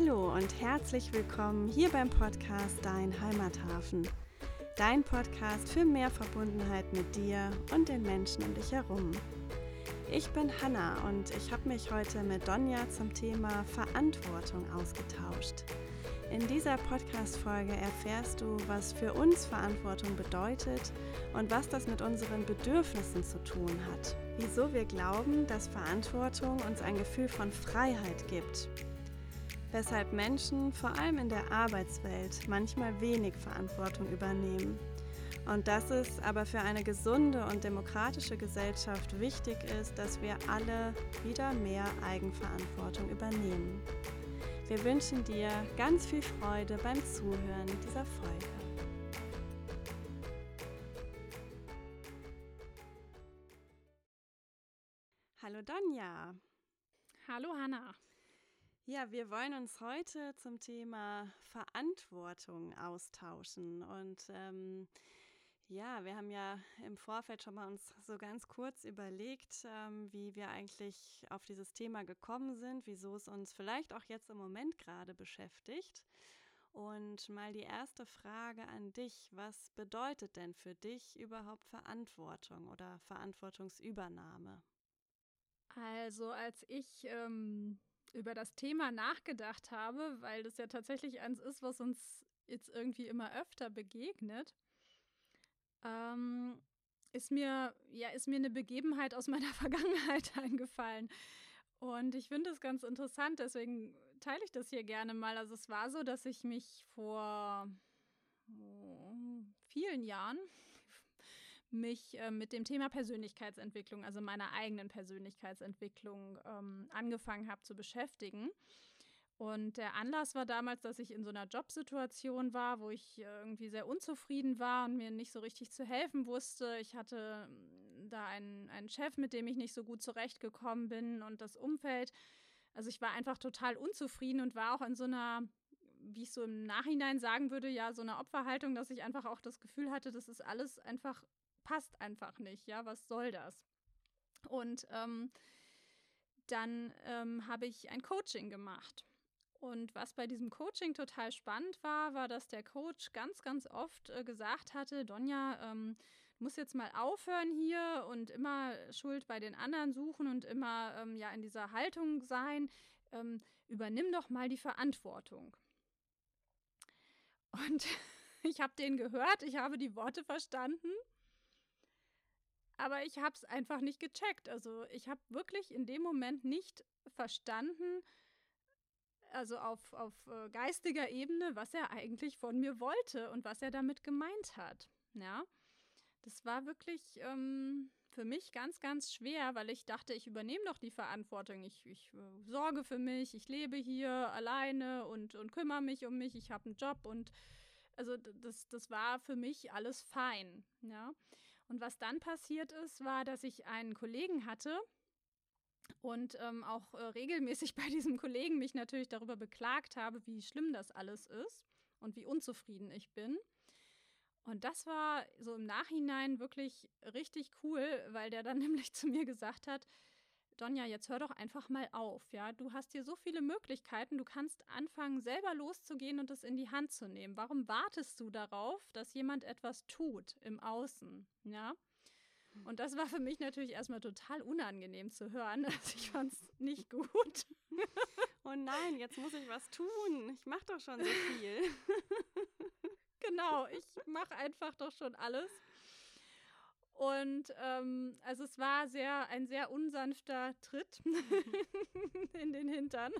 Hallo und herzlich willkommen hier beim Podcast Dein Heimathafen. Dein Podcast für mehr Verbundenheit mit dir und den Menschen um dich herum. Ich bin Hanna und ich habe mich heute mit Donja zum Thema Verantwortung ausgetauscht. In dieser Podcast-Folge erfährst du, was für uns Verantwortung bedeutet und was das mit unseren Bedürfnissen zu tun hat. Wieso wir glauben, dass Verantwortung uns ein Gefühl von Freiheit gibt weshalb Menschen vor allem in der Arbeitswelt manchmal wenig Verantwortung übernehmen. Und dass es aber für eine gesunde und demokratische Gesellschaft wichtig ist, dass wir alle wieder mehr Eigenverantwortung übernehmen. Wir wünschen dir ganz viel Freude beim Zuhören dieser Folge. Hallo Donja. Hallo Hanna. Ja, wir wollen uns heute zum Thema Verantwortung austauschen. Und ähm, ja, wir haben ja im Vorfeld schon mal uns so ganz kurz überlegt, ähm, wie wir eigentlich auf dieses Thema gekommen sind, wieso es uns vielleicht auch jetzt im Moment gerade beschäftigt. Und mal die erste Frage an dich. Was bedeutet denn für dich überhaupt Verantwortung oder Verantwortungsübernahme? Also als ich ähm, über das Thema nachgedacht habe, weil das ja tatsächlich eins ist, was uns jetzt irgendwie immer öfter begegnet, ähm, ist mir ja ist mir eine Begebenheit aus meiner Vergangenheit eingefallen. Und ich finde es ganz interessant, deswegen teile ich das hier gerne mal. Also es war so, dass ich mich vor oh, vielen Jahren mich äh, mit dem Thema Persönlichkeitsentwicklung, also meiner eigenen Persönlichkeitsentwicklung, ähm, angefangen habe zu beschäftigen. Und der Anlass war damals, dass ich in so einer Jobsituation war, wo ich irgendwie sehr unzufrieden war und mir nicht so richtig zu helfen wusste. Ich hatte ähm, da einen, einen Chef, mit dem ich nicht so gut zurechtgekommen bin und das Umfeld. Also ich war einfach total unzufrieden und war auch in so einer, wie ich so im Nachhinein sagen würde, ja, so einer Opferhaltung, dass ich einfach auch das Gefühl hatte, das ist alles einfach passt einfach nicht, ja, was soll das? Und ähm, dann ähm, habe ich ein Coaching gemacht. Und was bei diesem Coaching total spannend war, war, dass der Coach ganz, ganz oft äh, gesagt hatte, Donja, ähm, du jetzt mal aufhören hier und immer Schuld bei den anderen suchen und immer ähm, ja in dieser Haltung sein. Ähm, übernimm doch mal die Verantwortung. Und ich habe den gehört, ich habe die Worte verstanden aber ich habe es einfach nicht gecheckt. Also ich habe wirklich in dem Moment nicht verstanden, also auf, auf äh, geistiger Ebene, was er eigentlich von mir wollte und was er damit gemeint hat. Ja, das war wirklich ähm, für mich ganz, ganz schwer, weil ich dachte, ich übernehme doch die Verantwortung. Ich, ich äh, sorge für mich, ich lebe hier alleine und, und kümmere mich um mich, ich habe einen Job und also das, das war für mich alles fein. Ja. Und was dann passiert ist, war, dass ich einen Kollegen hatte und ähm, auch äh, regelmäßig bei diesem Kollegen mich natürlich darüber beklagt habe, wie schlimm das alles ist und wie unzufrieden ich bin. Und das war so im Nachhinein wirklich richtig cool, weil der dann nämlich zu mir gesagt hat, Donja, jetzt hör doch einfach mal auf, ja. Du hast hier so viele Möglichkeiten, du kannst anfangen, selber loszugehen und es in die Hand zu nehmen. Warum wartest du darauf, dass jemand etwas tut im Außen, ja? Und das war für mich natürlich erstmal total unangenehm zu hören. Also ich fand es nicht gut. oh nein, jetzt muss ich was tun. Ich mache doch schon so viel. genau, ich mache einfach doch schon alles. Und ähm, also es war sehr ein sehr unsanfter Tritt in den Hintern.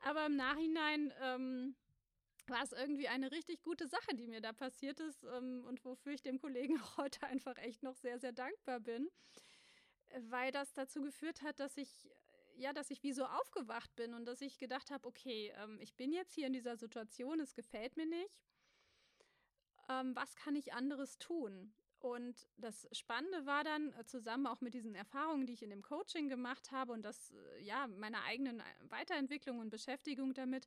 Aber im Nachhinein ähm, war es irgendwie eine richtig gute Sache, die mir da passiert ist ähm, und wofür ich dem Kollegen heute einfach echt noch sehr, sehr dankbar bin, weil das dazu geführt hat, dass ich ja, dass ich wie so aufgewacht bin und dass ich gedacht habe, okay, ähm, ich bin jetzt hier in dieser Situation, es gefällt mir nicht. Ähm, was kann ich anderes tun? Und das Spannende war dann äh, zusammen auch mit diesen Erfahrungen, die ich in dem Coaching gemacht habe und das, äh, ja, meiner eigenen äh, Weiterentwicklung und Beschäftigung damit,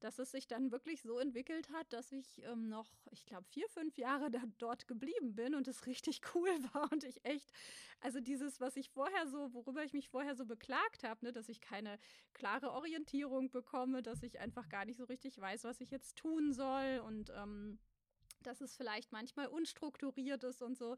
dass es sich dann wirklich so entwickelt hat, dass ich ähm, noch, ich glaube, vier, fünf Jahre da, dort geblieben bin und es richtig cool war und ich echt, also dieses, was ich vorher so, worüber ich mich vorher so beklagt habe, ne, dass ich keine klare Orientierung bekomme, dass ich einfach gar nicht so richtig weiß, was ich jetzt tun soll und ähm, dass es vielleicht manchmal unstrukturiert ist und so,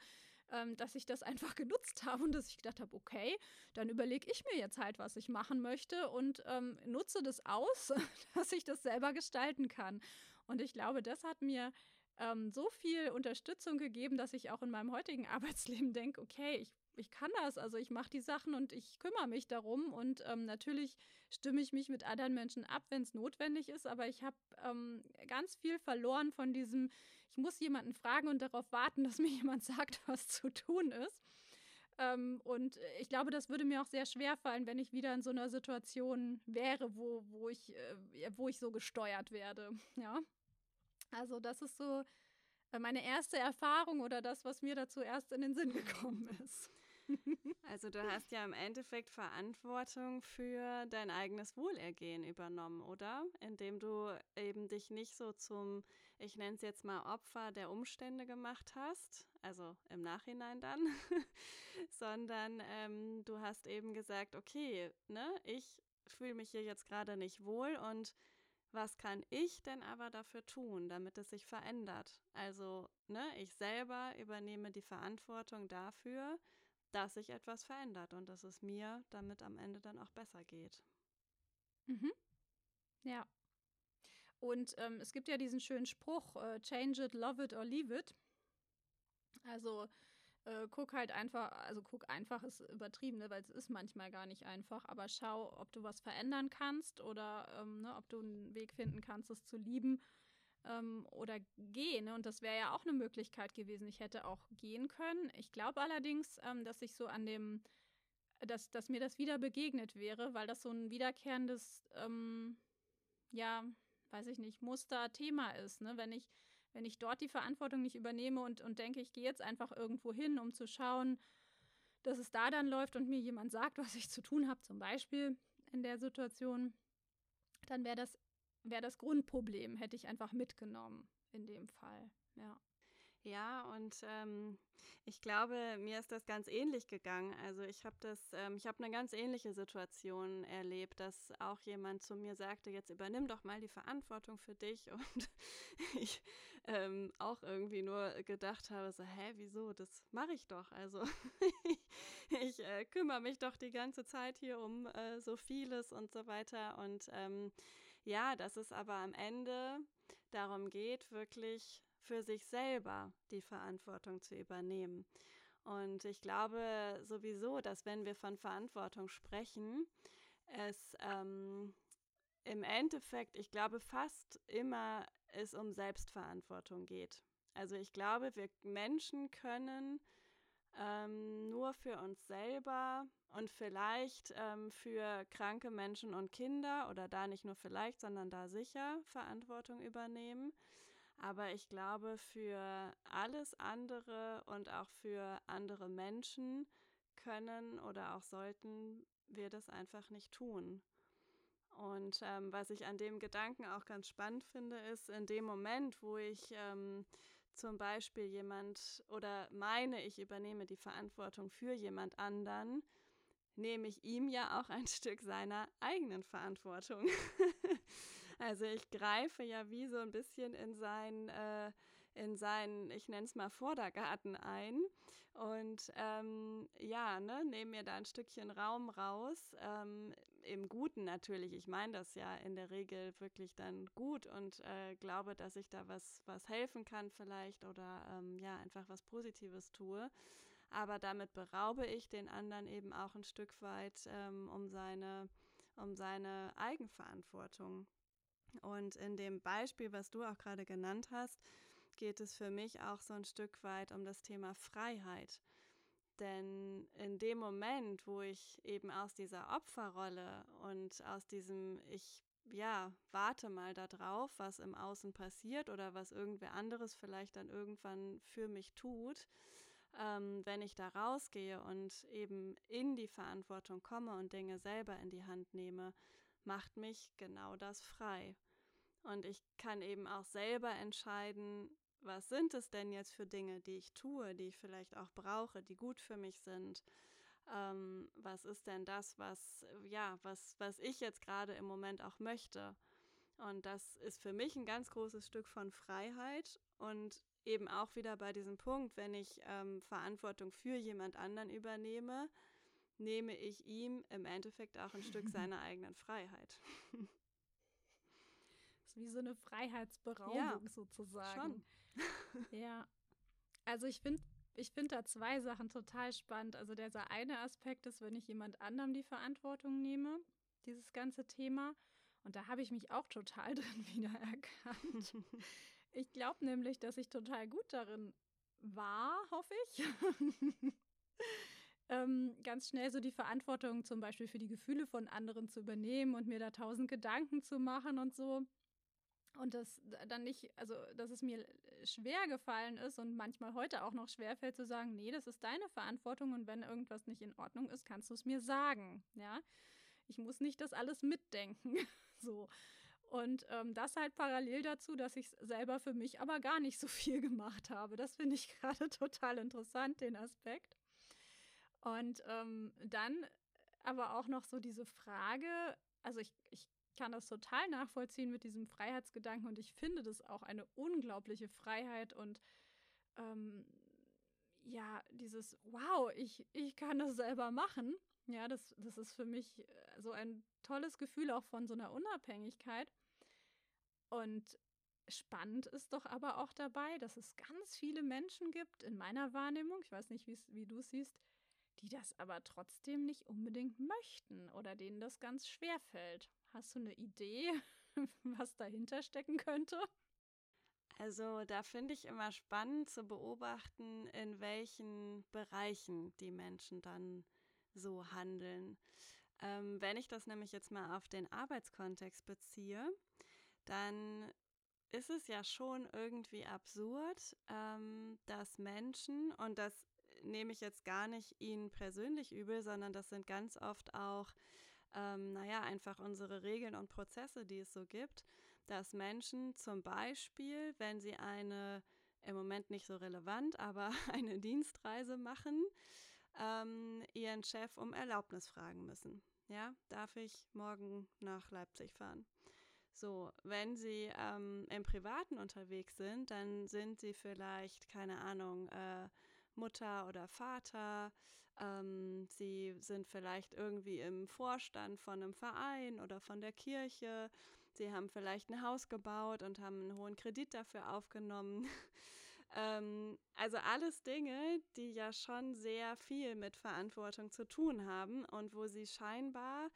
ähm, dass ich das einfach genutzt habe und dass ich gedacht habe, okay, dann überlege ich mir jetzt halt, was ich machen möchte und ähm, nutze das aus, dass ich das selber gestalten kann. Und ich glaube, das hat mir ähm, so viel Unterstützung gegeben, dass ich auch in meinem heutigen Arbeitsleben denke, okay, ich ich kann das, also ich mache die Sachen und ich kümmere mich darum und ähm, natürlich stimme ich mich mit anderen Menschen ab, wenn es notwendig ist, aber ich habe ähm, ganz viel verloren von diesem, ich muss jemanden fragen und darauf warten, dass mir jemand sagt, was zu tun ist. Ähm, und ich glaube, das würde mir auch sehr schwer fallen, wenn ich wieder in so einer Situation wäre, wo, wo, ich, äh, wo ich so gesteuert werde. Ja. Also das ist so äh, meine erste Erfahrung oder das, was mir dazu erst in den Sinn gekommen ist. Also du hast ja im Endeffekt Verantwortung für dein eigenes Wohlergehen übernommen, oder? Indem du eben dich nicht so zum, ich nenne es jetzt mal Opfer der Umstände gemacht hast, also im Nachhinein dann, sondern ähm, du hast eben gesagt, okay, ne, ich fühle mich hier jetzt gerade nicht wohl und was kann ich denn aber dafür tun, damit es sich verändert? Also, ne, ich selber übernehme die Verantwortung dafür, dass sich etwas verändert und dass es mir damit am Ende dann auch besser geht. Mhm. Ja. Und ähm, es gibt ja diesen schönen Spruch, äh, change it, love it or leave it. Also äh, guck halt einfach, also guck einfach ist übertrieben, ne, weil es ist manchmal gar nicht einfach, aber schau, ob du was verändern kannst oder ähm, ne, ob du einen Weg finden kannst, es zu lieben ähm, oder gehen. Ne? Und das wäre ja auch eine Möglichkeit gewesen. Ich hätte auch gehen können. Ich glaube allerdings, ähm, dass ich so an dem, dass, dass mir das wieder begegnet wäre, weil das so ein wiederkehrendes, ähm, ja, weiß ich nicht, Muster, Thema ist. Ne? Wenn ich, wenn ich dort die Verantwortung nicht übernehme und, und denke, ich gehe jetzt einfach irgendwo hin, um zu schauen, dass es da dann läuft und mir jemand sagt, was ich zu tun habe, zum Beispiel in der Situation, dann wäre das wäre das Grundproblem, hätte ich einfach mitgenommen in dem Fall. Ja. Ja, und ähm, ich glaube, mir ist das ganz ähnlich gegangen. Also ich habe das, ähm, ich habe eine ganz ähnliche Situation erlebt, dass auch jemand zu mir sagte, jetzt übernimm doch mal die Verantwortung für dich. Und ich ähm, auch irgendwie nur gedacht habe, so, hä, wieso? Das mache ich doch. Also ich, äh, kümmere mich doch die ganze Zeit hier um äh, so vieles und so weiter. Und ähm, ja, dass es aber am Ende darum geht, wirklich für sich selber die Verantwortung zu übernehmen. Und ich glaube sowieso, dass wenn wir von Verantwortung sprechen, es ähm, im Endeffekt, ich glaube fast immer es um Selbstverantwortung geht. Also ich glaube, wir Menschen können ähm, nur für uns selber und vielleicht ähm, für kranke Menschen und Kinder oder da nicht nur vielleicht, sondern da sicher Verantwortung übernehmen. Aber ich glaube, für alles andere und auch für andere Menschen können oder auch sollten wir das einfach nicht tun. Und ähm, was ich an dem Gedanken auch ganz spannend finde, ist in dem Moment, wo ich ähm, zum Beispiel jemand oder meine, ich übernehme die Verantwortung für jemand anderen, nehme ich ihm ja auch ein Stück seiner eigenen Verantwortung. also ich greife ja wie so ein bisschen in sein, äh, in seinen, ich nenne es mal Vordergarten ein und ähm, ja, ne, nehme mir da ein Stückchen Raum raus. Ähm, Im Guten natürlich. Ich meine das ja in der Regel wirklich dann gut und äh, glaube, dass ich da was, was helfen kann vielleicht oder ähm, ja, einfach was Positives tue. Aber damit beraube ich den anderen eben auch ein Stück weit ähm, um, seine, um seine Eigenverantwortung. Und in dem Beispiel, was du auch gerade genannt hast, geht es für mich auch so ein Stück weit um das Thema Freiheit. Denn in dem Moment, wo ich eben aus dieser Opferrolle und aus diesem, ich ja, warte mal darauf, was im Außen passiert oder was irgendwer anderes vielleicht dann irgendwann für mich tut, ähm, wenn ich da rausgehe und eben in die Verantwortung komme und Dinge selber in die Hand nehme, macht mich genau das frei. Und ich kann eben auch selber entscheiden, was sind es denn jetzt für Dinge, die ich tue, die ich vielleicht auch brauche, die gut für mich sind. Ähm, was ist denn das, was, ja, was, was ich jetzt gerade im Moment auch möchte? Und das ist für mich ein ganz großes Stück von Freiheit und eben auch wieder bei diesem Punkt, wenn ich ähm, Verantwortung für jemand anderen übernehme, nehme ich ihm im Endeffekt auch ein Stück seiner eigenen Freiheit. Das ist wie so eine Freiheitsberaubung ja, sozusagen. Schon. Ja. Also ich finde ich finde da zwei Sachen total spannend. Also dieser eine Aspekt ist, wenn ich jemand anderem die Verantwortung nehme, dieses ganze Thema. Und da habe ich mich auch total drin wiedererkannt. ich glaube nämlich, dass ich total gut darin war, hoffe ich. ähm, ganz schnell so die Verantwortung zum Beispiel für die Gefühle von anderen zu übernehmen und mir da tausend Gedanken zu machen und so. Und das dann nicht, also dass es mir schwer gefallen ist und manchmal heute auch noch schwer fällt zu sagen, nee, das ist deine Verantwortung und wenn irgendwas nicht in Ordnung ist, kannst du es mir sagen. Ja, ich muss nicht das alles mitdenken. so. Und ähm, das halt parallel dazu, dass ich selber für mich aber gar nicht so viel gemacht habe. Das finde ich gerade total interessant, den Aspekt. Und ähm, dann aber auch noch so diese Frage, also ich, ich kann das total nachvollziehen mit diesem Freiheitsgedanken und ich finde das auch eine unglaubliche Freiheit und ähm, ja, dieses Wow, ich, ich kann das selber machen. Ja, das, das ist für mich äh, so ein tolles Gefühl auch von so einer Unabhängigkeit. Und spannend ist doch aber auch dabei, dass es ganz viele Menschen gibt in meiner Wahrnehmung, ich weiß nicht, wie du siehst, die das aber trotzdem nicht unbedingt möchten oder denen das ganz schwer fällt. Hast du eine Idee, was dahinter stecken könnte? Also da finde ich immer spannend zu beobachten, in welchen Bereichen die Menschen dann so handeln. Ähm, wenn ich das nämlich jetzt mal auf den Arbeitskontext beziehe, dann ist es ja schon irgendwie absurd, ähm, dass Menschen, und das nehme ich jetzt gar nicht ihnen persönlich übel, sondern das sind ganz oft auch, ähm, naja, einfach unsere Regeln und Prozesse, die es so gibt, dass Menschen zum Beispiel, wenn sie eine im Moment nicht so relevant, aber eine Dienstreise machen, ähm, ihren Chef um Erlaubnis fragen müssen. Ja, darf ich morgen nach Leipzig fahren? So, wenn Sie ähm, im Privaten unterwegs sind, dann sind Sie vielleicht, keine Ahnung, äh, Mutter oder Vater. Ähm, sie sind vielleicht irgendwie im Vorstand von einem Verein oder von der Kirche. Sie haben vielleicht ein Haus gebaut und haben einen hohen Kredit dafür aufgenommen. ähm, also alles Dinge, die ja schon sehr viel mit Verantwortung zu tun haben und wo sie scheinbar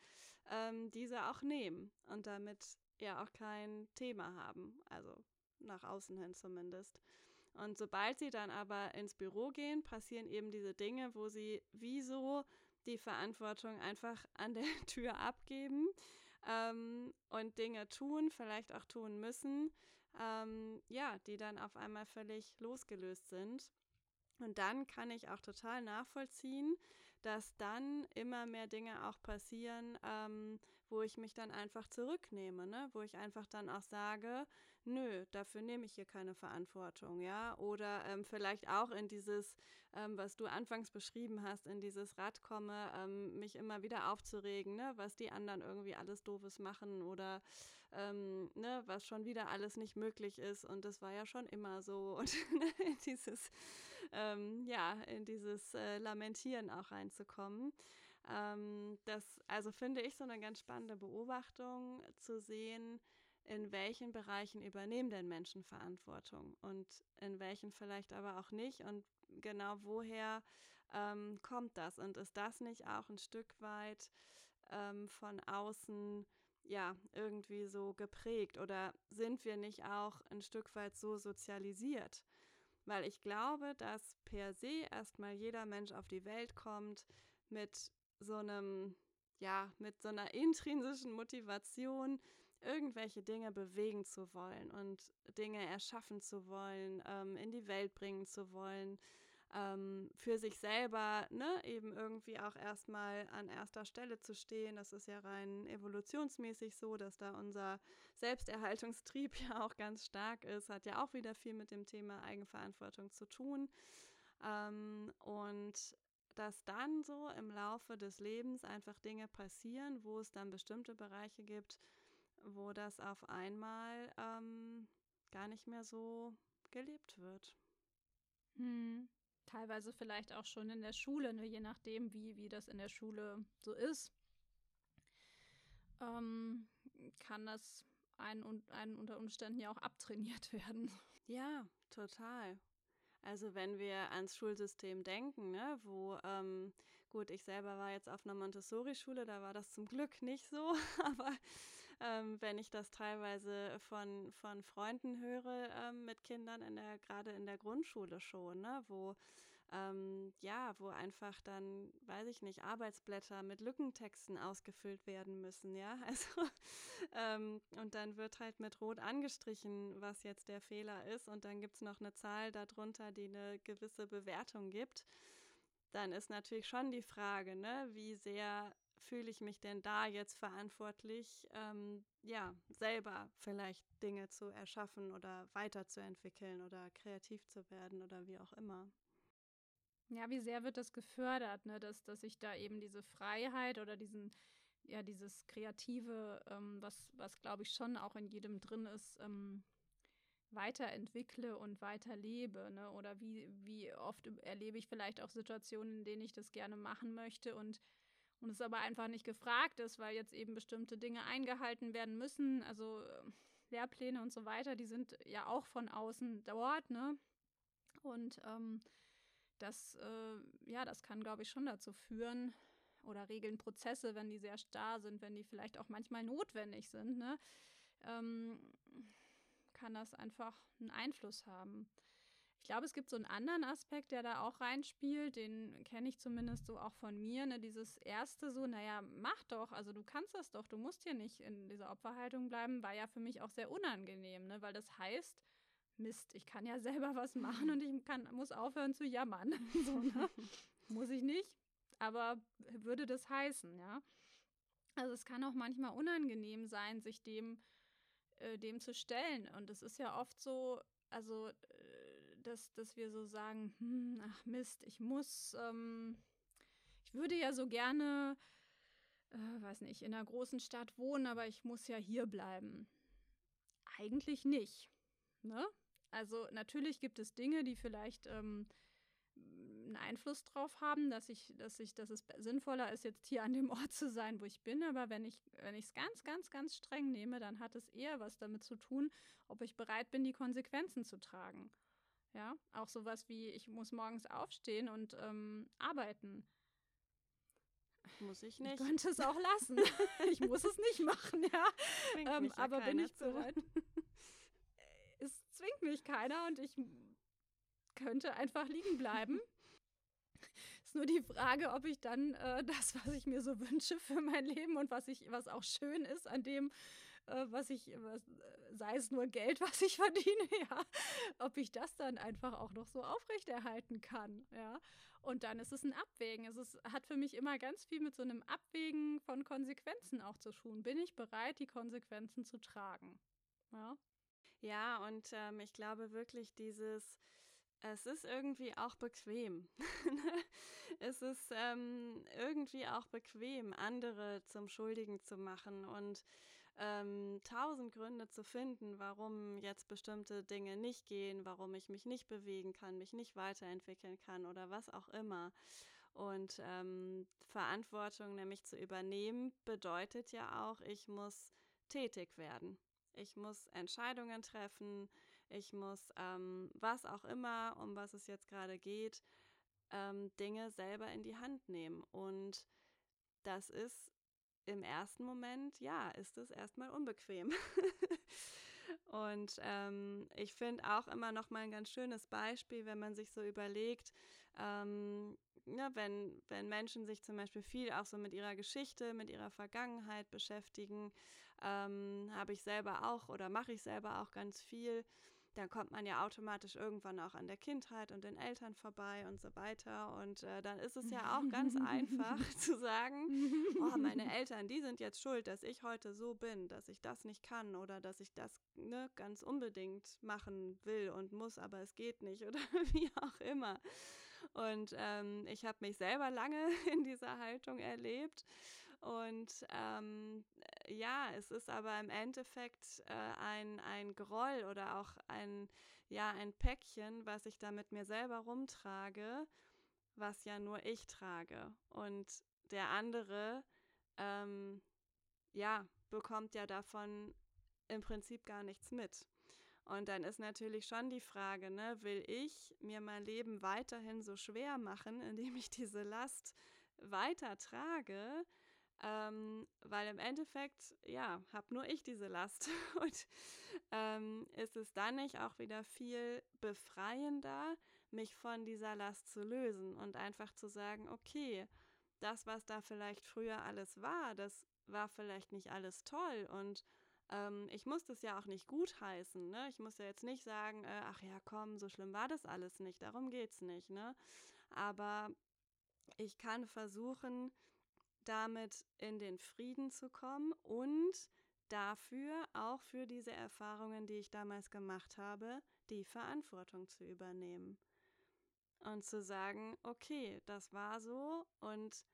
ähm, diese auch nehmen und damit ja auch kein Thema haben. Also nach außen hin zumindest. Und sobald sie dann aber ins Büro gehen, passieren eben diese Dinge, wo sie wieso die Verantwortung einfach an der Tür abgeben ähm, und Dinge tun, vielleicht auch tun müssen, ähm, ja, die dann auf einmal völlig losgelöst sind. Und dann kann ich auch total nachvollziehen, dass dann immer mehr Dinge auch passieren, ähm, wo ich mich dann einfach zurücknehme, ne? wo ich einfach dann auch sage, nö, dafür nehme ich hier keine Verantwortung, ja, oder ähm, vielleicht auch in dieses, ähm, was du anfangs beschrieben hast, in dieses Rad komme, ähm, mich immer wieder aufzuregen, ne? was die anderen irgendwie alles Doofes machen oder ähm, ne, was schon wieder alles nicht möglich ist und das war ja schon immer so und in dieses, ähm, ja, in dieses äh, Lamentieren auch reinzukommen. Ähm, das, also finde ich so eine ganz spannende Beobachtung zu sehen, in welchen Bereichen übernehmen denn Menschen Verantwortung und in welchen vielleicht aber auch nicht? Und genau woher ähm, kommt das? Und ist das nicht auch ein Stück weit ähm, von außen ja irgendwie so geprägt? Oder sind wir nicht auch ein Stück weit so sozialisiert? Weil ich glaube, dass per se erstmal jeder Mensch auf die Welt kommt mit so einem, ja, mit so einer intrinsischen Motivation, irgendwelche Dinge bewegen zu wollen und Dinge erschaffen zu wollen, ähm, in die Welt bringen zu wollen. ähm, für sich selber ne, eben irgendwie auch erstmal an erster Stelle zu stehen. Das ist ja rein evolutionsmäßig so, dass da unser Selbsterhaltungstrieb ja auch ganz stark ist, hat ja auch wieder viel mit dem Thema Eigenverantwortung zu tun. Ähm, und dass dann so im Laufe des Lebens einfach Dinge passieren, wo es dann bestimmte Bereiche gibt, wo das auf einmal ähm, gar nicht mehr so gelebt wird. Hm. Teilweise vielleicht auch schon in der Schule, ne? je nachdem, wie, wie das in der Schule so ist, ähm, kann das einen, einen unter Umständen ja auch abtrainiert werden. Ja, total. Also wenn wir ans Schulsystem denken, ne, wo, ähm, gut, ich selber war jetzt auf einer Montessori-Schule, da war das zum Glück nicht so, aber ähm, wenn ich das teilweise von, von Freunden höre ähm, mit Kindern, in der, gerade in der Grundschule schon, ne, wo ähm, ja, wo einfach dann, weiß ich nicht, Arbeitsblätter mit Lückentexten ausgefüllt werden müssen, ja. Also ähm, und dann wird halt mit Rot angestrichen, was jetzt der Fehler ist, und dann gibt es noch eine Zahl darunter, die eine gewisse Bewertung gibt. Dann ist natürlich schon die Frage, ne, wie sehr fühle ich mich denn da jetzt verantwortlich, ähm, ja, selber vielleicht Dinge zu erschaffen oder weiterzuentwickeln oder kreativ zu werden oder wie auch immer. Ja, wie sehr wird das gefördert, ne? dass, dass ich da eben diese Freiheit oder diesen, ja, dieses Kreative, ähm, was, was glaube ich schon auch in jedem drin ist, ähm, weiterentwickle und weiterlebe. Ne? Oder wie, wie oft erlebe ich vielleicht auch Situationen, in denen ich das gerne machen möchte und, und es aber einfach nicht gefragt ist, weil jetzt eben bestimmte Dinge eingehalten werden müssen. Also äh, Lehrpläne und so weiter, die sind ja auch von außen dort, ne? Und ähm, das, äh, ja, das kann, glaube ich, schon dazu führen oder regeln Prozesse, wenn die sehr starr sind, wenn die vielleicht auch manchmal notwendig sind, ne? ähm, kann das einfach einen Einfluss haben. Ich glaube, es gibt so einen anderen Aspekt, der da auch reinspielt, den kenne ich zumindest so auch von mir. Ne? Dieses erste so, naja, mach doch, also du kannst das doch, du musst hier nicht in dieser Opferhaltung bleiben, war ja für mich auch sehr unangenehm, ne? weil das heißt, Mist, ich kann ja selber was machen und ich kann, muss aufhören zu jammern. so, ne? muss ich nicht, aber würde das heißen, ja. Also es kann auch manchmal unangenehm sein, sich dem, äh, dem zu stellen. Und es ist ja oft so, also, dass, dass wir so sagen, hm, ach Mist, ich muss, ähm, ich würde ja so gerne, äh, weiß nicht, in einer großen Stadt wohnen, aber ich muss ja hier bleiben. Eigentlich nicht. Ne? Also natürlich gibt es Dinge, die vielleicht ähm, einen Einfluss drauf haben, dass ich, dass ich, dass es sinnvoller ist, jetzt hier an dem Ort zu sein, wo ich bin. Aber wenn ich, wenn ich es ganz, ganz, ganz streng nehme, dann hat es eher was damit zu tun, ob ich bereit bin, die Konsequenzen zu tragen. Ja, auch sowas wie, ich muss morgens aufstehen und ähm, arbeiten. Muss ich nicht. Ich könnte es auch lassen. ich muss es nicht machen, ja. Ähm, aber bin ich bereit? es zwingt mich keiner und ich könnte einfach liegen bleiben. ist nur die Frage, ob ich dann äh, das, was ich mir so wünsche für mein Leben und was ich, was auch schön ist an dem, äh, was ich, was, sei es nur Geld, was ich verdiene, ja, ob ich das dann einfach auch noch so aufrechterhalten kann, ja. Und dann ist es ein Abwägen. Es ist, hat für mich immer ganz viel mit so einem Abwägen von Konsequenzen auch zu tun. Bin ich bereit, die Konsequenzen zu tragen? Ja. Ja, und ähm, ich glaube wirklich dieses, es ist irgendwie auch bequem. es ist ähm, irgendwie auch bequem, andere zum Schuldigen zu machen und ähm, tausend Gründe zu finden, warum jetzt bestimmte Dinge nicht gehen, warum ich mich nicht bewegen kann, mich nicht weiterentwickeln kann oder was auch immer. Und ähm, Verantwortung nämlich zu übernehmen bedeutet ja auch, ich muss tätig werden. Ich muss Entscheidungen treffen. Ich muss, ähm, was auch immer, um was es jetzt gerade geht, ähm, Dinge selber in die Hand nehmen. Und das ist im ersten Moment, ja, ist es erstmal unbequem. Und ähm, ich finde auch immer noch mal ein ganz schönes Beispiel, wenn man sich so überlegt, ähm, ja, wenn, wenn Menschen sich zum Beispiel viel auch so mit ihrer Geschichte, mit ihrer Vergangenheit beschäftigen, ähm, habe ich selber auch oder mache ich selber auch ganz viel, dann kommt man ja automatisch irgendwann auch an der Kindheit und den Eltern vorbei und so weiter. Und äh, dann ist es ja auch ganz einfach zu sagen, oh, meine Eltern, die sind jetzt schuld, dass ich heute so bin, dass ich das nicht kann oder dass ich das ne, ganz unbedingt machen will und muss, aber es geht nicht oder wie auch immer. Und ähm, ich habe mich selber lange in dieser Haltung erlebt. Und ähm, ja, es ist aber im Endeffekt äh, ein, ein Groll oder auch ein, ja, ein Päckchen, was ich da mit mir selber rumtrage, was ja nur ich trage. Und der andere, ähm, ja, bekommt ja davon im Prinzip gar nichts mit. Und dann ist natürlich schon die Frage, ne, will ich mir mein Leben weiterhin so schwer machen, indem ich diese Last weiter trage? Ähm, weil im Endeffekt, ja, habe nur ich diese Last. Und ähm, ist es dann nicht auch wieder viel befreiender, mich von dieser Last zu lösen und einfach zu sagen, okay, das, was da vielleicht früher alles war, das war vielleicht nicht alles toll und ähm, ich muss das ja auch nicht gutheißen. Ne? Ich muss ja jetzt nicht sagen, äh, ach ja, komm, so schlimm war das alles nicht. Darum geht es nicht. Ne? Aber ich kann versuchen, damit in den Frieden zu kommen und dafür auch für diese Erfahrungen, die ich damals gemacht habe, die Verantwortung zu übernehmen. Und zu sagen, okay, das war so und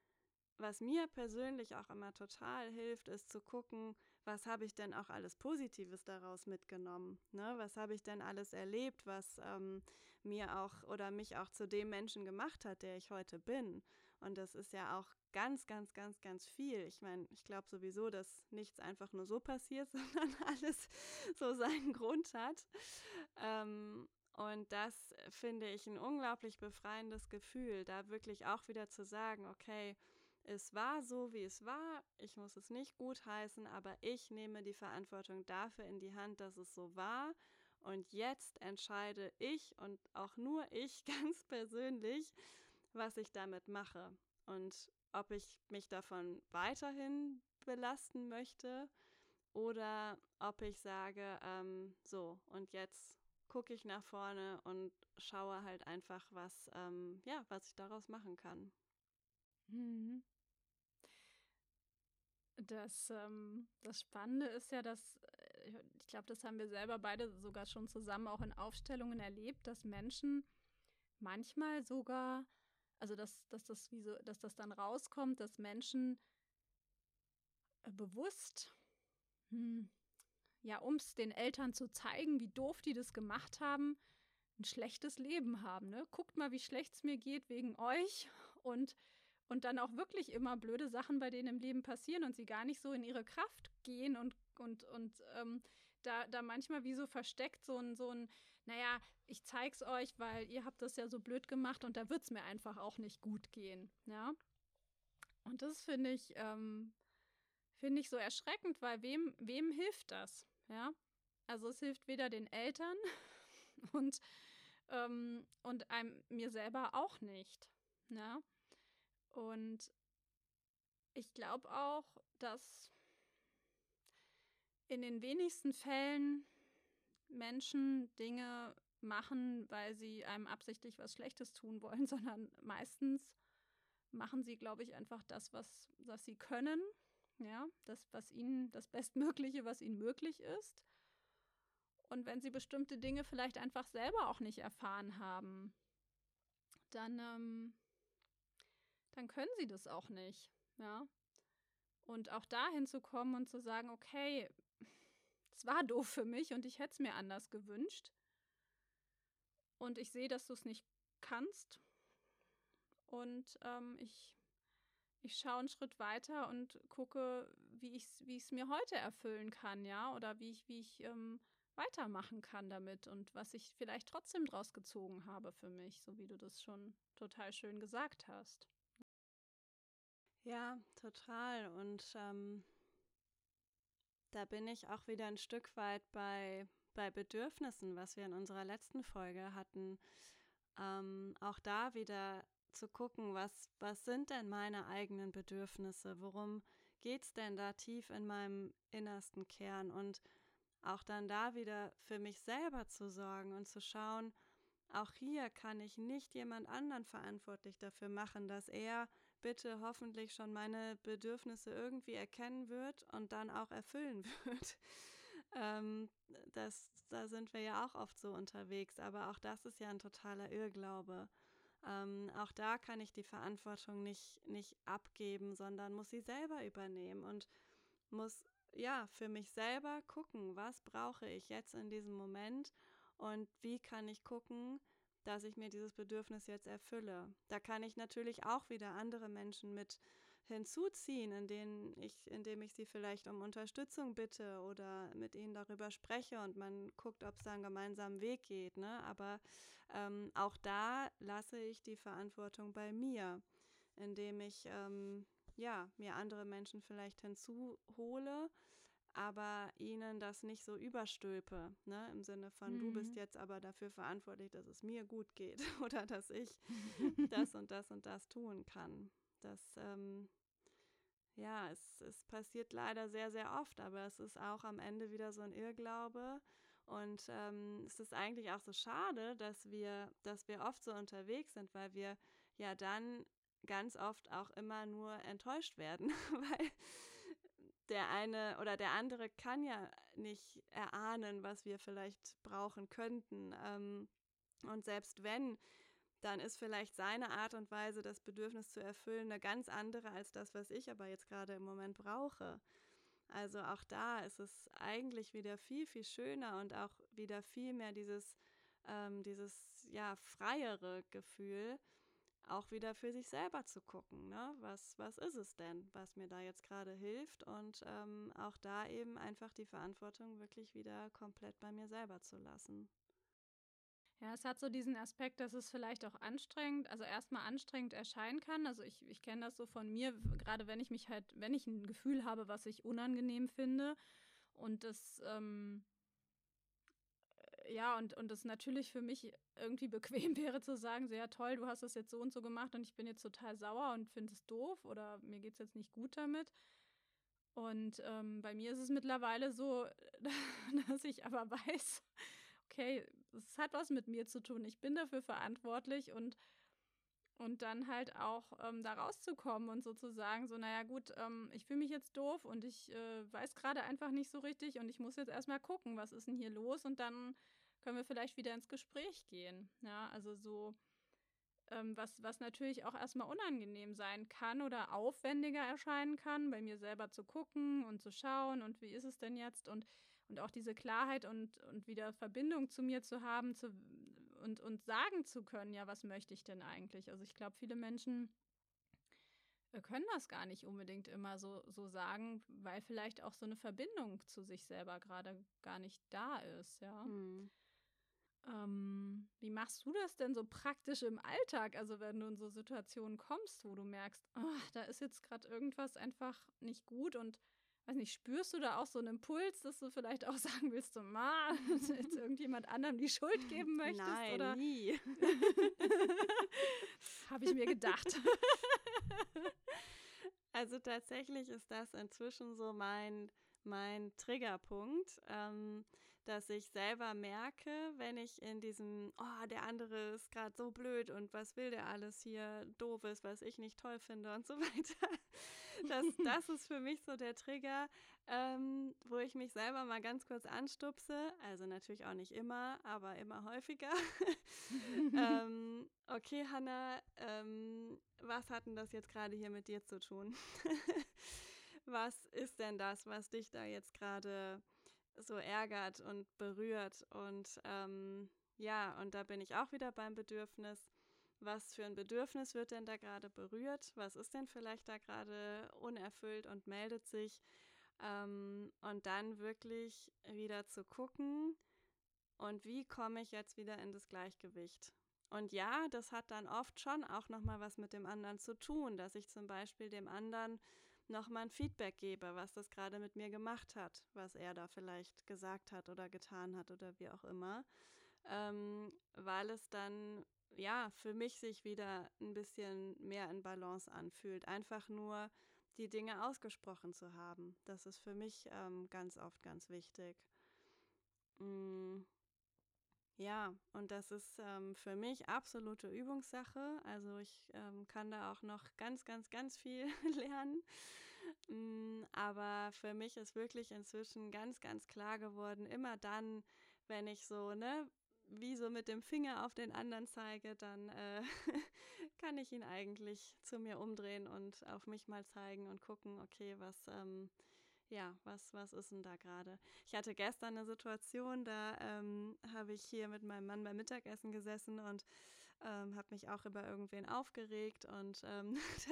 was mir persönlich auch immer total hilft, ist zu gucken, was habe ich denn auch alles Positives daraus mitgenommen? Ne? Was habe ich denn alles erlebt, was ähm, mir auch oder mich auch zu dem Menschen gemacht hat, der ich heute bin? Und das ist ja auch ganz, ganz, ganz, ganz viel. Ich meine, ich glaube sowieso, dass nichts einfach nur so passiert, sondern alles so seinen Grund hat. Ähm, und das finde ich ein unglaublich befreiendes Gefühl, da wirklich auch wieder zu sagen, okay, es war so, wie es war. Ich muss es nicht gutheißen, aber ich nehme die Verantwortung dafür in die Hand, dass es so war. Und jetzt entscheide ich und auch nur ich ganz persönlich, was ich damit mache und ob ich mich davon weiterhin belasten möchte oder ob ich sage, ähm, so und jetzt gucke ich nach vorne und schaue halt einfach, was, ähm, ja, was ich daraus machen kann. Mhm. Das, ähm, das Spannende ist ja, dass, äh, ich glaube, das haben wir selber beide sogar schon zusammen auch in Aufstellungen erlebt, dass Menschen manchmal sogar, also dass, dass, das, wie so, dass das dann rauskommt, dass Menschen äh, bewusst, hm, ja, um es den Eltern zu zeigen, wie doof die das gemacht haben, ein schlechtes Leben haben. Ne? Guckt mal, wie schlecht es mir geht wegen euch und und dann auch wirklich immer blöde Sachen bei denen im Leben passieren und sie gar nicht so in ihre Kraft gehen und, und, und ähm, da, da manchmal wie so versteckt so ein, so ein, naja, ich zeig's euch, weil ihr habt das ja so blöd gemacht und da wird's mir einfach auch nicht gut gehen, ja. Und das finde ich, ähm, finde ich so erschreckend, weil wem, wem hilft das, ja? Also es hilft weder den Eltern und, ähm, und einem mir selber auch nicht, ja. Und ich glaube auch, dass in den wenigsten Fällen Menschen Dinge machen, weil sie einem absichtlich was Schlechtes tun wollen, sondern meistens machen sie, glaube ich, einfach das, was, was sie können, ja, das, was ihnen, das Bestmögliche, was ihnen möglich ist. Und wenn sie bestimmte Dinge vielleicht einfach selber auch nicht erfahren haben, dann ähm, dann können sie das auch nicht. Ja. Und auch dahin zu kommen und zu sagen, okay, es war doof für mich und ich hätte es mir anders gewünscht. Und ich sehe, dass du es nicht kannst. Und ähm, ich, ich schaue einen Schritt weiter und gucke, wie ich es wie mir heute erfüllen kann, ja, oder wie ich, wie ich ähm, weitermachen kann damit und was ich vielleicht trotzdem draus gezogen habe für mich, so wie du das schon total schön gesagt hast. Ja, total. Und ähm, da bin ich auch wieder ein Stück weit bei, bei Bedürfnissen, was wir in unserer letzten Folge hatten. Ähm, auch da wieder zu gucken, was, was sind denn meine eigenen Bedürfnisse? Worum geht es denn da tief in meinem innersten Kern? Und auch dann da wieder für mich selber zu sorgen und zu schauen, auch hier kann ich nicht jemand anderen verantwortlich dafür machen, dass er bitte hoffentlich schon meine Bedürfnisse irgendwie erkennen wird und dann auch erfüllen wird. ähm, das, da sind wir ja auch oft so unterwegs, aber auch das ist ja ein totaler Irrglaube. Ähm, auch da kann ich die Verantwortung nicht, nicht abgeben, sondern muss sie selber übernehmen und muss ja für mich selber gucken, was brauche ich jetzt in diesem Moment und wie kann ich gucken, dass ich mir dieses Bedürfnis jetzt erfülle. Da kann ich natürlich auch wieder andere Menschen mit hinzuziehen, indem ich, indem ich sie vielleicht um Unterstützung bitte oder mit ihnen darüber spreche und man guckt, ob es da einen gemeinsamen Weg geht. Ne? Aber ähm, auch da lasse ich die Verantwortung bei mir, indem ich ähm, ja, mir andere Menschen vielleicht hinzuhole, aber ihnen das nicht so überstülpe, ne? im Sinne von, mhm. du bist mhm. jetzt aber dafür verantwortlich, dass es mir gut geht oder dass ich das und das und das tun kann. Das, ähm, ja, es, es passiert leider sehr, sehr oft, aber es ist auch am Ende wieder so ein Irrglaube. Und ähm, es ist eigentlich auch so schade, dass wir, dass wir oft so unterwegs sind, weil wir ja dann ganz oft auch immer nur enttäuscht werden, weil der eine oder der andere kann ja nicht erahnen, was wir vielleicht brauchen könnten. Ähm, und selbst wenn, dann ist vielleicht seine Art und Weise, das Bedürfnis zu erfüllen, eine ganz andere als das, was ich aber jetzt gerade im Moment brauche. Also auch da ist es eigentlich wieder viel, viel schöner und auch wieder viel mehr dieses, ähm, dieses ja, freiere Gefühl, auch wieder für sich selber zu gucken, ne? was, was ist es denn, was mir da jetzt gerade hilft und ähm, auch da eben einfach die Verantwortung wirklich wieder komplett bei mir selber zu lassen. Ja, es hat so diesen Aspekt, dass es vielleicht auch anstrengend, also erstmal anstrengend erscheinen kann. Also ich, ich kenne das so von mir, gerade wenn ich mich halt, wenn ich ein Gefühl habe, was ich unangenehm finde und das ähm, ja, und, und natürlich für mich irgendwie bequem wäre zu sagen, so ja toll, du hast das jetzt so und so gemacht und ich bin jetzt total sauer und finde es doof oder mir geht es jetzt nicht gut damit. Und ähm, bei mir ist es mittlerweile so, dass ich aber weiß, okay, es hat was mit mir zu tun. Ich bin dafür verantwortlich und und dann halt auch ähm, da rauszukommen und sozusagen so, naja gut, ähm, ich fühle mich jetzt doof und ich äh, weiß gerade einfach nicht so richtig und ich muss jetzt erstmal gucken, was ist denn hier los und dann können wir vielleicht wieder ins Gespräch gehen. Ja, also so, ähm, was, was natürlich auch erstmal unangenehm sein kann oder aufwendiger erscheinen kann, bei mir selber zu gucken und zu schauen und wie ist es denn jetzt und, und auch diese Klarheit und, und wieder Verbindung zu mir zu haben, zu und, und sagen zu können, ja, was möchte ich denn eigentlich? Also ich glaube, viele Menschen äh, können das gar nicht unbedingt immer so, so sagen, weil vielleicht auch so eine Verbindung zu sich selber gerade gar nicht da ist, ja. Hm. Ähm, wie machst du das denn so praktisch im Alltag? Also wenn du in so Situationen kommst, wo du merkst, oh, da ist jetzt gerade irgendwas einfach nicht gut und weiß nicht, spürst du da auch so einen Impuls, dass du vielleicht auch sagen willst, so, ma, jetzt irgendjemand anderem die Schuld geben möchtest? Nein, oder? nie. Habe ich mir gedacht. Also tatsächlich ist das inzwischen so mein, mein Triggerpunkt. Ähm, dass ich selber merke, wenn ich in diesem, oh, der andere ist gerade so blöd und was will der alles hier doofes, was ich nicht toll finde und so weiter. Das, das ist für mich so der Trigger, ähm, wo ich mich selber mal ganz kurz anstupse. Also natürlich auch nicht immer, aber immer häufiger. ähm, okay, Hanna, ähm, was hat denn das jetzt gerade hier mit dir zu tun? was ist denn das, was dich da jetzt gerade so ärgert und berührt. Und ähm, ja, und da bin ich auch wieder beim Bedürfnis. Was für ein Bedürfnis wird denn da gerade berührt? Was ist denn vielleicht da gerade unerfüllt und meldet sich? Ähm, und dann wirklich wieder zu gucken, und wie komme ich jetzt wieder in das Gleichgewicht? Und ja, das hat dann oft schon auch nochmal was mit dem anderen zu tun, dass ich zum Beispiel dem anderen nochmal ein Feedback gebe, was das gerade mit mir gemacht hat, was er da vielleicht gesagt hat oder getan hat oder wie auch immer, ähm, weil es dann ja für mich sich wieder ein bisschen mehr in Balance anfühlt. Einfach nur die Dinge ausgesprochen zu haben. Das ist für mich ähm, ganz oft ganz wichtig. Mm, ja, und das ist ähm, für mich absolute Übungssache. Also ich ähm, kann da auch noch ganz, ganz, ganz viel lernen. Mm, aber für mich ist wirklich inzwischen ganz, ganz klar geworden, immer dann, wenn ich so, ne, wie so mit dem Finger auf den anderen zeige, dann äh, kann ich ihn eigentlich zu mir umdrehen und auf mich mal zeigen und gucken, okay, was, ähm, ja, was, was ist denn da gerade? Ich hatte gestern eine Situation, da ähm, habe ich hier mit meinem Mann beim Mittagessen gesessen und ähm, habe mich auch über irgendwen aufgeregt und ähm,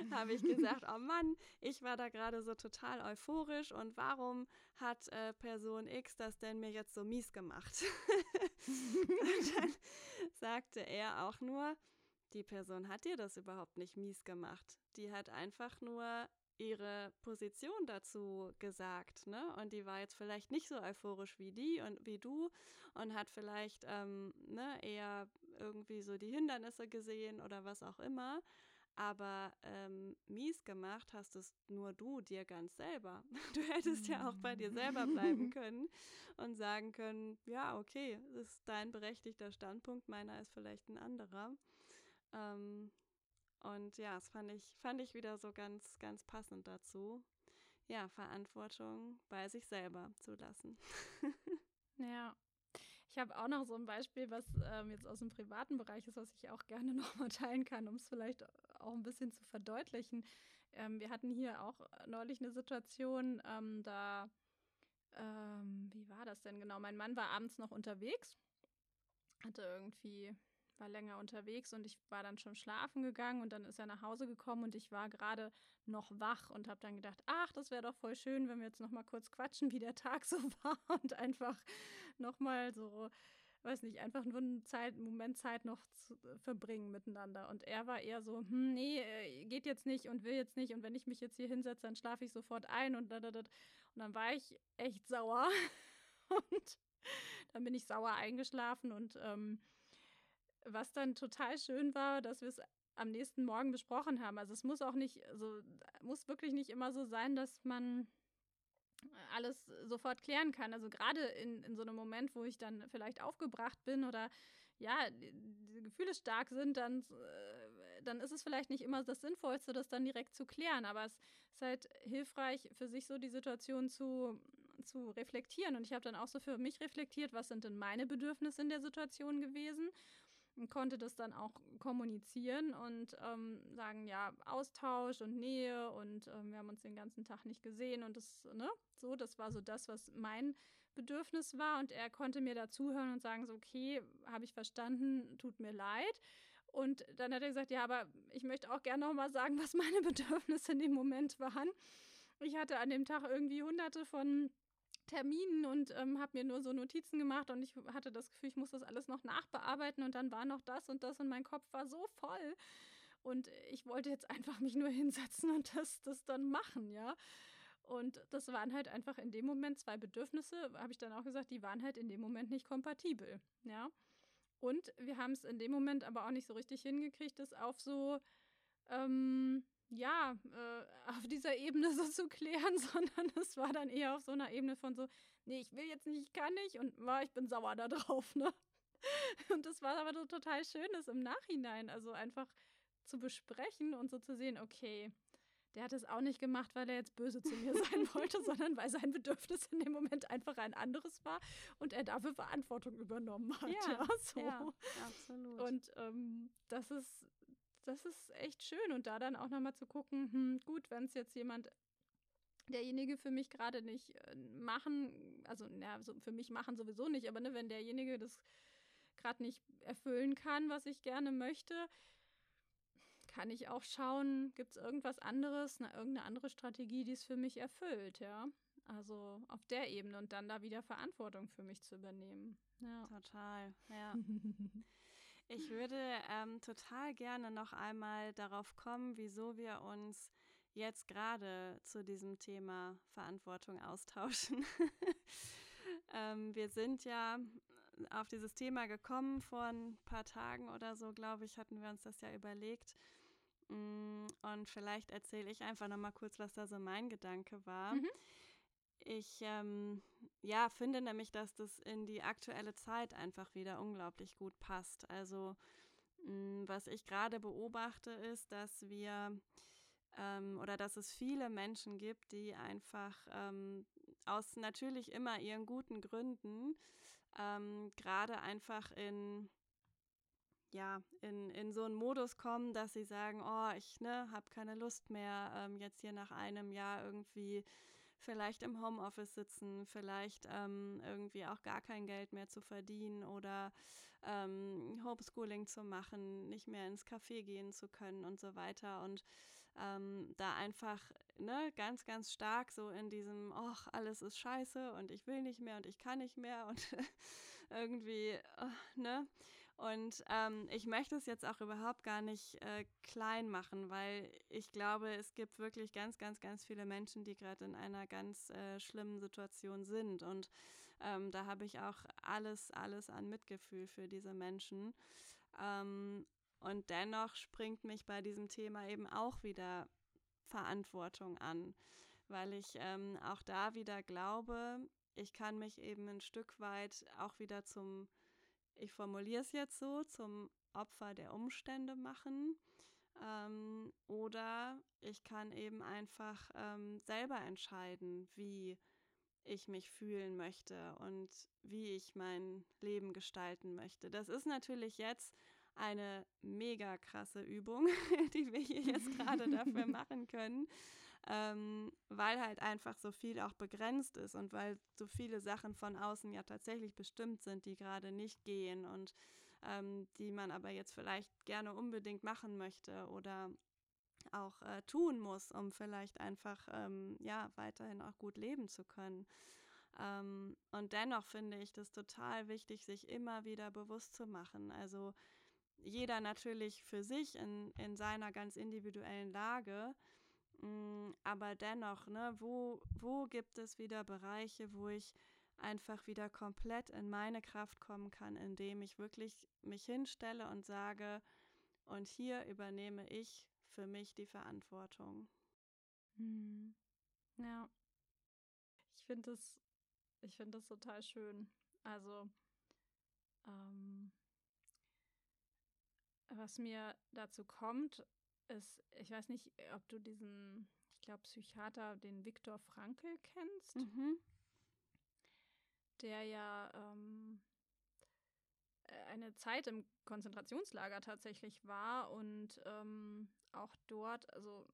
dann habe ich gesagt, oh Mann, ich war da gerade so total euphorisch und warum hat äh, Person X das denn mir jetzt so mies gemacht? und dann sagte er auch nur, die Person hat dir das überhaupt nicht mies gemacht. Die hat einfach nur ihre Position dazu gesagt, ne? Und die war jetzt vielleicht nicht so euphorisch wie die und wie du und hat vielleicht ähm, ne, eher irgendwie so die Hindernisse gesehen oder was auch immer. Aber ähm, mies gemacht hast es nur du dir ganz selber. Du hättest ja auch bei dir selber bleiben können und sagen können, ja, okay, das ist dein berechtigter Standpunkt, meiner ist vielleicht ein anderer. Ähm, und ja, das fand ich, fand ich wieder so ganz, ganz passend dazu. Ja, Verantwortung bei sich selber zu lassen. ja. Ich habe auch noch so ein Beispiel, was ähm, jetzt aus dem privaten Bereich ist, was ich auch gerne nochmal teilen kann, um es vielleicht auch ein bisschen zu verdeutlichen. Ähm, wir hatten hier auch neulich eine Situation, ähm, da, ähm, wie war das denn genau? Mein Mann war abends noch unterwegs, hatte irgendwie war länger unterwegs und ich war dann schon schlafen gegangen und dann ist er nach Hause gekommen und ich war gerade noch wach und habe dann gedacht, ach, das wäre doch voll schön, wenn wir jetzt noch mal kurz quatschen, wie der Tag so war und einfach noch mal so weiß nicht, einfach nur einen Zeit, Moment Zeit noch zu äh, verbringen miteinander. Und er war eher so, hm, nee, äh, geht jetzt nicht und will jetzt nicht. Und wenn ich mich jetzt hier hinsetze, dann schlafe ich sofort ein und da, da. Und dann war ich echt sauer. und dann bin ich sauer eingeschlafen und ähm, was dann total schön war, dass wir es am nächsten Morgen besprochen haben. Also es muss auch nicht, also muss wirklich nicht immer so sein, dass man alles sofort klären kann. Also gerade in, in so einem Moment, wo ich dann vielleicht aufgebracht bin oder ja, die, die Gefühle stark sind, dann, äh, dann ist es vielleicht nicht immer das Sinnvollste, das dann direkt zu klären. Aber es ist halt hilfreich, für sich so die Situation zu, zu reflektieren. Und ich habe dann auch so für mich reflektiert, was sind denn meine Bedürfnisse in der Situation gewesen konnte das dann auch kommunizieren und ähm, sagen, ja, Austausch und Nähe und ähm, wir haben uns den ganzen Tag nicht gesehen und das, ne, so, das war so das, was mein Bedürfnis war und er konnte mir dazuhören und sagen, so, okay, habe ich verstanden, tut mir leid. Und dann hat er gesagt, ja, aber ich möchte auch gerne nochmal sagen, was meine Bedürfnisse in dem Moment waren. Ich hatte an dem Tag irgendwie hunderte von Terminen und ähm, habe mir nur so Notizen gemacht und ich hatte das Gefühl, ich muss das alles noch nachbearbeiten und dann war noch das und das und mein Kopf war so voll und ich wollte jetzt einfach mich nur hinsetzen und das, das dann machen, ja. Und das waren halt einfach in dem Moment zwei Bedürfnisse, habe ich dann auch gesagt, die waren halt in dem Moment nicht kompatibel, ja. Und wir haben es in dem Moment aber auch nicht so richtig hingekriegt, das auf so, ähm, ja, äh, auf dieser Ebene so zu klären, sondern es war dann eher auf so einer Ebene von so, nee, ich will jetzt nicht, ich kann nicht und oh, ich bin sauer da drauf, ne? Und das war aber so total schön, das im Nachhinein, also einfach zu besprechen und so zu sehen, okay, der hat es auch nicht gemacht, weil er jetzt böse zu mir sein wollte, sondern weil sein Bedürfnis in dem Moment einfach ein anderes war und er dafür Verantwortung übernommen hat. Ja, ja, so. ja absolut. Und ähm, das ist das ist echt schön. Und da dann auch nochmal zu gucken, hm, gut, wenn es jetzt jemand derjenige für mich gerade nicht äh, machen, also na, so für mich machen sowieso nicht, aber ne, wenn derjenige das gerade nicht erfüllen kann, was ich gerne möchte, kann ich auch schauen, gibt es irgendwas anderes, eine, irgendeine andere Strategie, die es für mich erfüllt, ja. Also auf der Ebene und dann da wieder Verantwortung für mich zu übernehmen. Ja. Total, ja. Ich würde ähm, total gerne noch einmal darauf kommen, wieso wir uns jetzt gerade zu diesem Thema Verantwortung austauschen. ähm, wir sind ja auf dieses Thema gekommen vor ein paar Tagen oder so, glaube ich, hatten wir uns das ja überlegt. Mm, und vielleicht erzähle ich einfach noch mal kurz, was da so mein Gedanke war. Mhm. Ich ähm, ja, finde nämlich, dass das in die aktuelle Zeit einfach wieder unglaublich gut passt. Also mh, mm, was ich gerade beobachte, ist, dass wir ähm, oder dass es viele Menschen gibt, die einfach ähm, aus natürlich immer ihren guten Gründen ähm, gerade einfach in ja, in, in so einen Modus kommen, dass sie sagen, oh, ich ne, habe keine Lust mehr, ähm, jetzt hier nach einem Jahr irgendwie vielleicht im Homeoffice sitzen, vielleicht ähm, irgendwie auch gar kein Geld mehr zu verdienen oder ähm, Homeschooling zu machen, nicht mehr ins Café gehen zu können und so weiter. Und ähm, da einfach ne, ganz, ganz stark so in diesem, ach, alles ist scheiße und ich will nicht mehr und ich kann nicht mehr und irgendwie, oh, ne? Und ähm, ich möchte es jetzt auch überhaupt gar nicht äh, klein machen, weil ich glaube, es gibt wirklich ganz, ganz, ganz viele Menschen, die gerade in einer ganz äh, schlimmen Situation sind. Und ähm, da habe ich auch alles, alles an Mitgefühl für diese Menschen. Ähm, und dennoch springt mich bei diesem Thema eben auch wieder Verantwortung an, weil ich ähm, auch da wieder glaube, ich kann mich eben ein Stück weit auch wieder zum ich formuliere es jetzt so, zum Opfer der Umstände machen. Ähm, oder ich kann eben einfach ähm, selber entscheiden, wie ich mich fühlen möchte und wie ich mein Leben gestalten möchte. Das ist natürlich jetzt eine mega krasse Übung, die wir hier jetzt gerade dafür machen können ähm, weil halt einfach so viel auch begrenzt ist und weil so viele Sachen von außen ja tatsächlich bestimmt sind, die gerade nicht gehen und ähm, die man aber jetzt vielleicht gerne unbedingt machen möchte oder auch äh, tun muss, um vielleicht einfach ähm, ja weiterhin auch gut leben zu können. Ähm, und dennoch finde ich das total wichtig, sich immer wieder bewusst zu machen. Also jeder natürlich für sich in, in seiner ganz individuellen Lage, aber dennoch, ne, wo, wo gibt es wieder Bereiche, wo ich einfach wieder komplett in meine Kraft kommen kann, indem ich wirklich mich hinstelle und sage, und hier übernehme ich für mich die Verantwortung. Hm. Ja. Ich finde das, ich finde das total schön. Also, ähm, was mir dazu kommt, ist, ich weiß nicht, ob du diesen, ich glaube, Psychiater, den Viktor Frankl kennst, mhm. der ja ähm, äh, eine Zeit im Konzentrationslager tatsächlich war und ähm, auch dort, also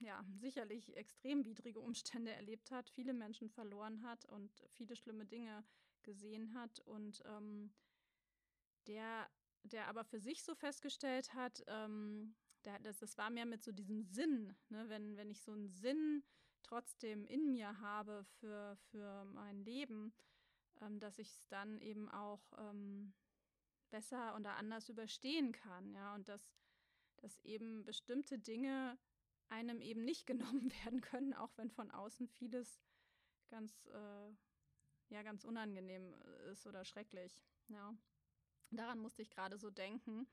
ja, sicherlich extrem widrige Umstände erlebt hat, viele Menschen verloren hat und viele schlimme Dinge gesehen hat und ähm, der, der aber für sich so festgestellt hat, ähm, das, das war mehr mit so diesem Sinn, ne? wenn, wenn ich so einen Sinn trotzdem in mir habe für, für mein Leben, ähm, dass ich es dann eben auch ähm, besser oder anders überstehen kann, ja, und dass, dass eben bestimmte Dinge einem eben nicht genommen werden können, auch wenn von außen vieles ganz, äh, ja, ganz unangenehm ist oder schrecklich, ja. Daran musste ich gerade so denken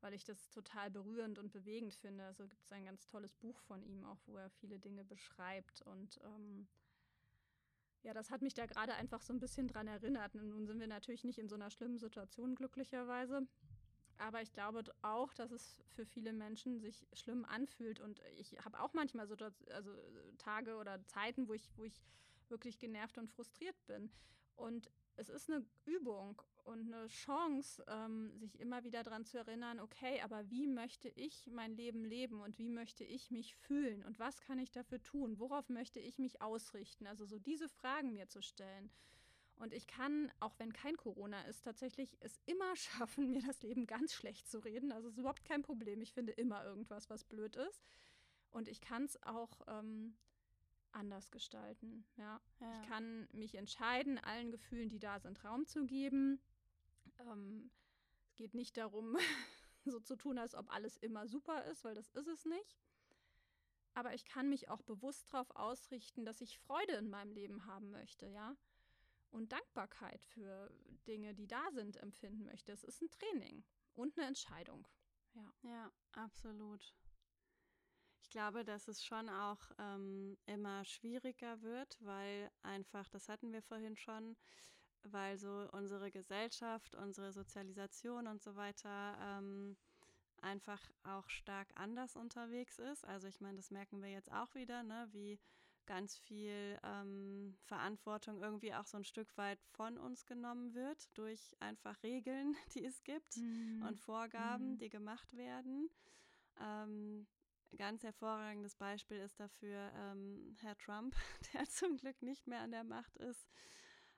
weil ich das total berührend und bewegend finde. Also gibt es ein ganz tolles Buch von ihm auch, wo er viele Dinge beschreibt und ähm, ja, das hat mich da gerade einfach so ein bisschen dran erinnert. Und nun sind wir natürlich nicht in so einer schlimmen Situation, glücklicherweise. Aber ich glaube auch, dass es für viele Menschen sich schlimm anfühlt. Und ich habe auch manchmal so also Tage oder Zeiten, wo ich, wo ich wirklich genervt und frustriert bin. Und es ist eine Übung und eine Chance, ähm, sich immer wieder daran zu erinnern, okay, aber wie möchte ich mein Leben leben und wie möchte ich mich fühlen und was kann ich dafür tun? Worauf möchte ich mich ausrichten? Also so diese Fragen mir zu stellen. Und ich kann, auch wenn kein Corona ist, tatsächlich es immer schaffen, mir das Leben ganz schlecht zu reden. Also es ist überhaupt kein Problem. Ich finde immer irgendwas, was blöd ist. Und ich kann es auch ähm, anders gestalten. Ja? ja? Ich kann mich entscheiden, allen Gefühlen, die da sind, Raum zu geben. Ähm, es geht nicht darum, so zu tun, als ob alles immer super ist, weil das ist es nicht. Aber ich kann mich auch bewusst darauf ausrichten, dass ich Freude in meinem Leben haben möchte, ja. Und Dankbarkeit für Dinge, die da sind, empfinden möchte. Es ist ein Training und eine Entscheidung. Ja. Ja, absolut. Ich glaube, dass es schon auch ähm, immer schwieriger wird, weil einfach, das hatten wir vorhin schon, weil so unsere Gesellschaft, unsere Sozialisation und so weiter ähm, einfach auch stark anders unterwegs ist. Also ich meine, das merken wir jetzt auch wieder, ne, wie ganz viel ähm, Verantwortung irgendwie auch so ein Stück weit von uns genommen wird durch einfach Regeln, die es gibt mhm. und Vorgaben, mhm. die gemacht werden. Ähm, ganz hervorragendes Beispiel ist dafür ähm, Herr Trump, der zum Glück nicht mehr an der Macht ist,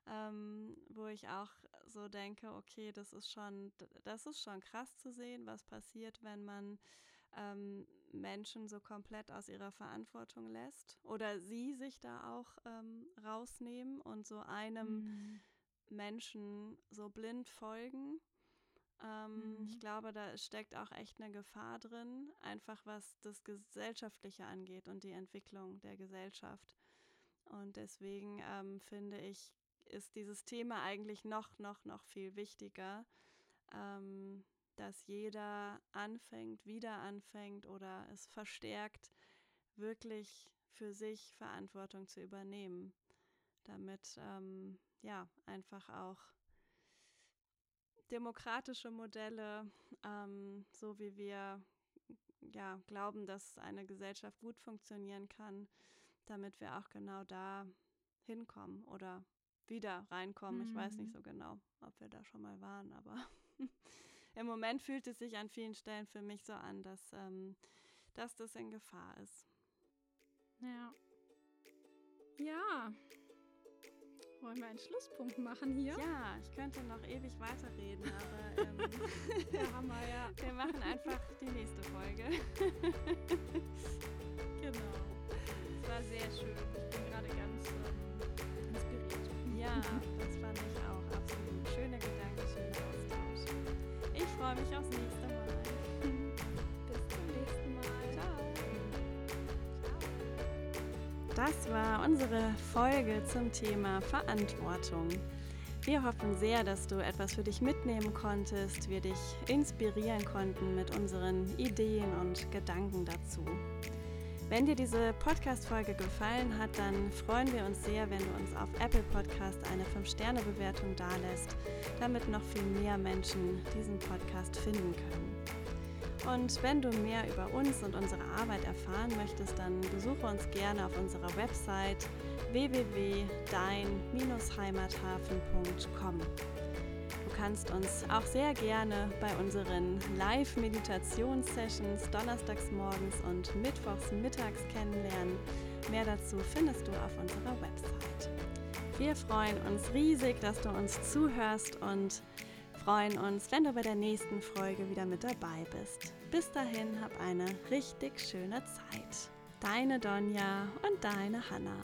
ähm, wo ich auch so denke, okay, das ist schon, das ist schon krass zu sehen, was passiert, wenn man ähm, Menschen so komplett aus ihrer Verantwortung lässt oder sie sich da auch ähm, rausnehmen und so einem mhm. Menschen so blind folgen. Ähm, mhm. Ich glaube, da steckt auch echt eine Gefahr drin, einfach was das Gesellschaftliche angeht und die Entwicklung der Gesellschaft. Und deswegen ähm, finde ich, ist dieses Thema eigentlich noch, noch, noch viel wichtiger, ähm, dass jeder anfängt, wieder anfängt oder es verstärkt, wirklich für sich Verantwortung zu übernehmen, damit ähm, ja einfach auch demokratische Modelle, ähm, so wie wir ja glauben, dass eine Gesellschaft gut funktionieren kann, damit wir auch genau da hinkommen oder wieder reinkommen. Mhm. Ich weiß nicht mhm. so genau, ob wir da schon mal waren, aber im Moment fühlt es sich an vielen Stellen für mich so an, dass, ähm, dass das in Gefahr ist. Ja. Ja. Wollen wir einen Schlusspunkt machen hier? Ja, ich könnte noch ewig weiterreden, aber ähm, ja, Hammer, ja. wir machen einfach die nächste Folge. genau. Es war sehr schön. Ich bin gerade ganz ähm, inspiriert. Ja, das fand ich auch absolut. Schöner Gedanke, schöner Austausch. Ich freue mich aufs nächste Das war unsere Folge zum Thema Verantwortung. Wir hoffen sehr, dass du etwas für dich mitnehmen konntest, wir dich inspirieren konnten mit unseren Ideen und Gedanken dazu. Wenn dir diese Podcast-Folge gefallen hat, dann freuen wir uns sehr, wenn du uns auf Apple Podcast eine 5-Sterne-Bewertung dalässt, damit noch viel mehr Menschen diesen Podcast finden können. Und wenn du mehr über uns und unsere Arbeit erfahren möchtest, dann besuche uns gerne auf unserer Website www.dein-heimathafen.com kannst uns auch sehr gerne bei unseren Live-Meditations-Sessions donnerstags morgens und mittwochs mittags kennenlernen. Mehr dazu findest du auf unserer Website. Wir freuen uns riesig, dass du uns zuhörst und freuen uns, wenn du bei der nächsten Folge wieder mit dabei bist. Bis dahin, hab eine richtig schöne Zeit. Deine Donja und deine Hanna.